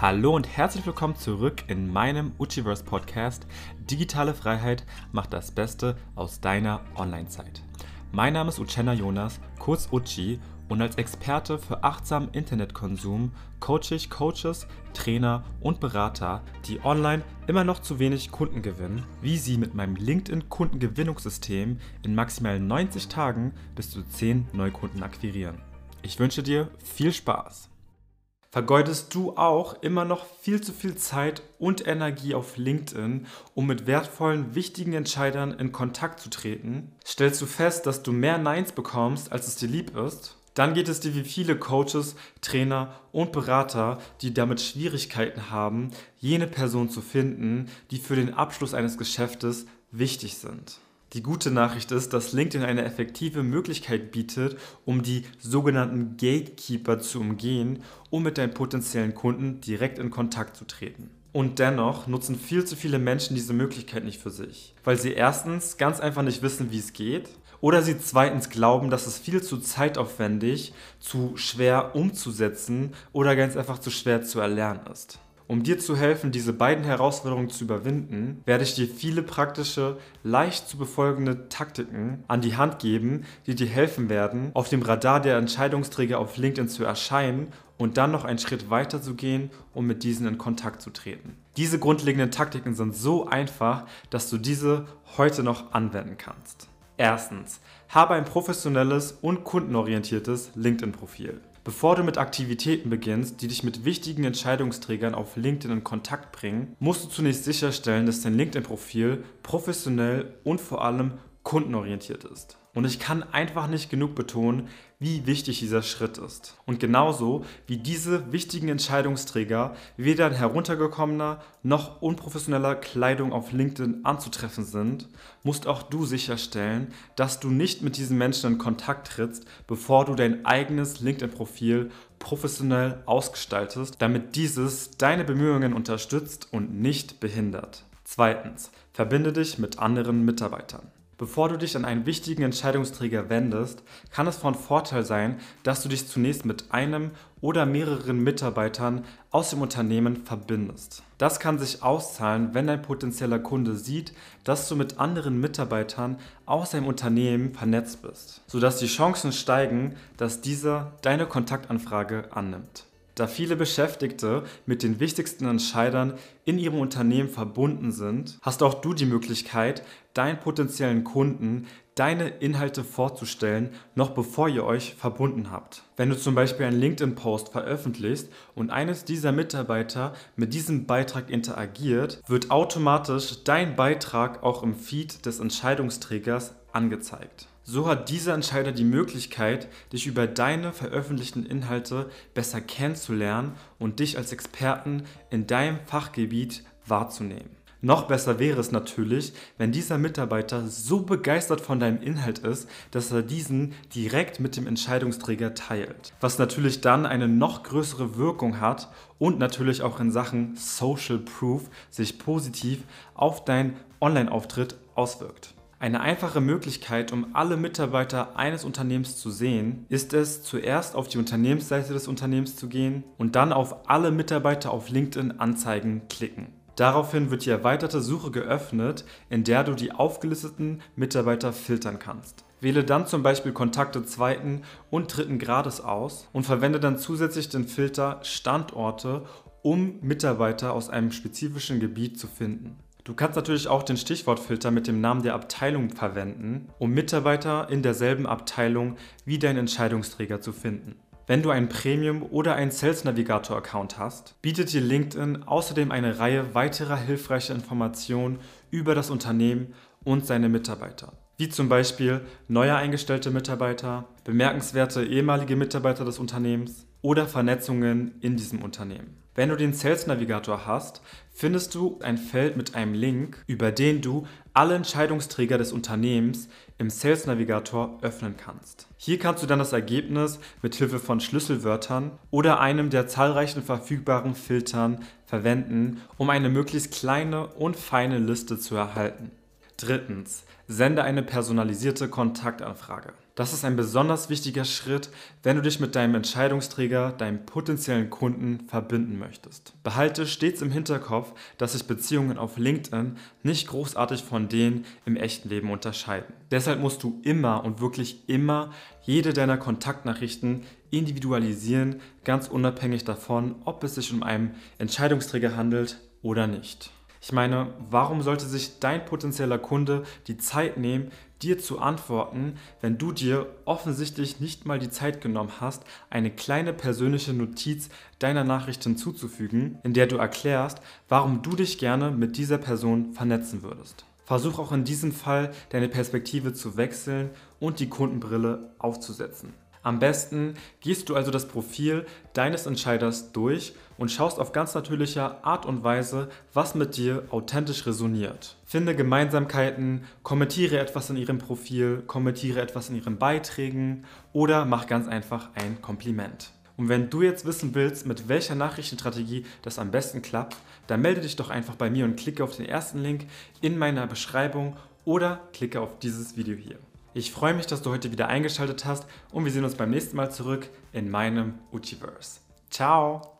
Hallo und herzlich willkommen zurück in meinem Uchiverse Podcast. Digitale Freiheit macht das Beste aus deiner Online-Zeit. Mein Name ist Uchenna Jonas, kurz Uchi, und als Experte für achtsamen Internetkonsum coache ich Coaches, Trainer und Berater, die online immer noch zu wenig Kunden gewinnen, wie sie mit meinem LinkedIn-Kundengewinnungssystem in maximal 90 Tagen bis zu 10 Neukunden akquirieren. Ich wünsche dir viel Spaß! Vergeudest du auch immer noch viel zu viel Zeit und Energie auf LinkedIn, um mit wertvollen, wichtigen Entscheidern in Kontakt zu treten? Stellst du fest, dass du mehr Neins bekommst, als es dir lieb ist? Dann geht es dir wie viele Coaches, Trainer und Berater, die damit Schwierigkeiten haben, jene Person zu finden, die für den Abschluss eines Geschäftes wichtig sind. Die gute Nachricht ist, dass LinkedIn eine effektive Möglichkeit bietet, um die sogenannten Gatekeeper zu umgehen, um mit deinen potenziellen Kunden direkt in Kontakt zu treten. Und dennoch nutzen viel zu viele Menschen diese Möglichkeit nicht für sich, weil sie erstens ganz einfach nicht wissen, wie es geht, oder sie zweitens glauben, dass es viel zu zeitaufwendig, zu schwer umzusetzen oder ganz einfach zu schwer zu erlernen ist. Um dir zu helfen, diese beiden Herausforderungen zu überwinden, werde ich dir viele praktische, leicht zu befolgende Taktiken an die Hand geben, die dir helfen werden, auf dem Radar der Entscheidungsträger auf LinkedIn zu erscheinen und dann noch einen Schritt weiter zu gehen, um mit diesen in Kontakt zu treten. Diese grundlegenden Taktiken sind so einfach, dass du diese heute noch anwenden kannst. Erstens, habe ein professionelles und kundenorientiertes LinkedIn-Profil. Bevor du mit Aktivitäten beginnst, die dich mit wichtigen Entscheidungsträgern auf LinkedIn in Kontakt bringen, musst du zunächst sicherstellen, dass dein LinkedIn-Profil professionell und vor allem kundenorientiert ist. Und ich kann einfach nicht genug betonen, wie wichtig dieser Schritt ist. Und genauso wie diese wichtigen Entscheidungsträger weder in heruntergekommener noch unprofessioneller Kleidung auf LinkedIn anzutreffen sind, musst auch du sicherstellen, dass du nicht mit diesen Menschen in Kontakt trittst, bevor du dein eigenes LinkedIn-Profil professionell ausgestaltest, damit dieses deine Bemühungen unterstützt und nicht behindert. Zweitens, verbinde dich mit anderen Mitarbeitern. Bevor du dich an einen wichtigen Entscheidungsträger wendest, kann es von Vorteil sein, dass du dich zunächst mit einem oder mehreren Mitarbeitern aus dem Unternehmen verbindest. Das kann sich auszahlen, wenn dein potenzieller Kunde sieht, dass du mit anderen Mitarbeitern aus deinem Unternehmen vernetzt bist, sodass die Chancen steigen, dass dieser deine Kontaktanfrage annimmt. Da viele Beschäftigte mit den wichtigsten Entscheidern in ihrem Unternehmen verbunden sind, hast auch du die Möglichkeit, deinen potenziellen Kunden deine Inhalte vorzustellen, noch bevor ihr euch verbunden habt. Wenn du zum Beispiel einen LinkedIn-Post veröffentlichst und eines dieser Mitarbeiter mit diesem Beitrag interagiert, wird automatisch dein Beitrag auch im Feed des Entscheidungsträgers angezeigt. So hat dieser Entscheider die Möglichkeit, dich über deine veröffentlichten Inhalte besser kennenzulernen und dich als Experten in deinem Fachgebiet wahrzunehmen. Noch besser wäre es natürlich, wenn dieser Mitarbeiter so begeistert von deinem Inhalt ist, dass er diesen direkt mit dem Entscheidungsträger teilt. Was natürlich dann eine noch größere Wirkung hat und natürlich auch in Sachen Social Proof sich positiv auf deinen Online-Auftritt auswirkt. Eine einfache Möglichkeit, um alle Mitarbeiter eines Unternehmens zu sehen, ist es, zuerst auf die Unternehmensseite des Unternehmens zu gehen und dann auf alle Mitarbeiter auf LinkedIn Anzeigen klicken. Daraufhin wird die erweiterte Suche geöffnet, in der du die aufgelisteten Mitarbeiter filtern kannst. Wähle dann zum Beispiel Kontakte zweiten und dritten Grades aus und verwende dann zusätzlich den Filter Standorte, um Mitarbeiter aus einem spezifischen Gebiet zu finden. Du kannst natürlich auch den Stichwortfilter mit dem Namen der Abteilung verwenden, um Mitarbeiter in derselben Abteilung wie dein Entscheidungsträger zu finden. Wenn du einen Premium- oder einen Sales Navigator-Account hast, bietet dir LinkedIn außerdem eine Reihe weiterer hilfreicher Informationen über das Unternehmen und seine Mitarbeiter, wie zum Beispiel neue eingestellte Mitarbeiter, bemerkenswerte ehemalige Mitarbeiter des Unternehmens oder Vernetzungen in diesem Unternehmen. Wenn du den Sales Navigator hast, findest du ein Feld mit einem Link, über den du alle Entscheidungsträger des Unternehmens im Sales Navigator öffnen kannst. Hier kannst du dann das Ergebnis mit Hilfe von Schlüsselwörtern oder einem der zahlreichen verfügbaren Filtern verwenden, um eine möglichst kleine und feine Liste zu erhalten. Drittens, sende eine personalisierte Kontaktanfrage. Das ist ein besonders wichtiger Schritt, wenn du dich mit deinem Entscheidungsträger, deinem potenziellen Kunden verbinden möchtest. Behalte stets im Hinterkopf, dass sich Beziehungen auf LinkedIn nicht großartig von denen im echten Leben unterscheiden. Deshalb musst du immer und wirklich immer jede deiner Kontaktnachrichten individualisieren, ganz unabhängig davon, ob es sich um einen Entscheidungsträger handelt oder nicht. Ich meine, warum sollte sich dein potenzieller Kunde die Zeit nehmen, dir zu antworten, wenn du dir offensichtlich nicht mal die Zeit genommen hast, eine kleine persönliche Notiz deiner Nachricht hinzuzufügen, in der du erklärst, warum du dich gerne mit dieser Person vernetzen würdest. Versuch auch in diesem Fall deine Perspektive zu wechseln und die Kundenbrille aufzusetzen. Am besten gehst du also das Profil deines Entscheiders durch und schaust auf ganz natürliche Art und Weise, was mit dir authentisch resoniert. Finde Gemeinsamkeiten, kommentiere etwas in ihrem Profil, kommentiere etwas in ihren Beiträgen oder mach ganz einfach ein Kompliment. Und wenn du jetzt wissen willst, mit welcher Nachrichtenstrategie das am besten klappt, dann melde dich doch einfach bei mir und klicke auf den ersten Link in meiner Beschreibung oder klicke auf dieses Video hier. Ich freue mich, dass du heute wieder eingeschaltet hast und wir sehen uns beim nächsten Mal zurück in meinem Uchiverse. Ciao!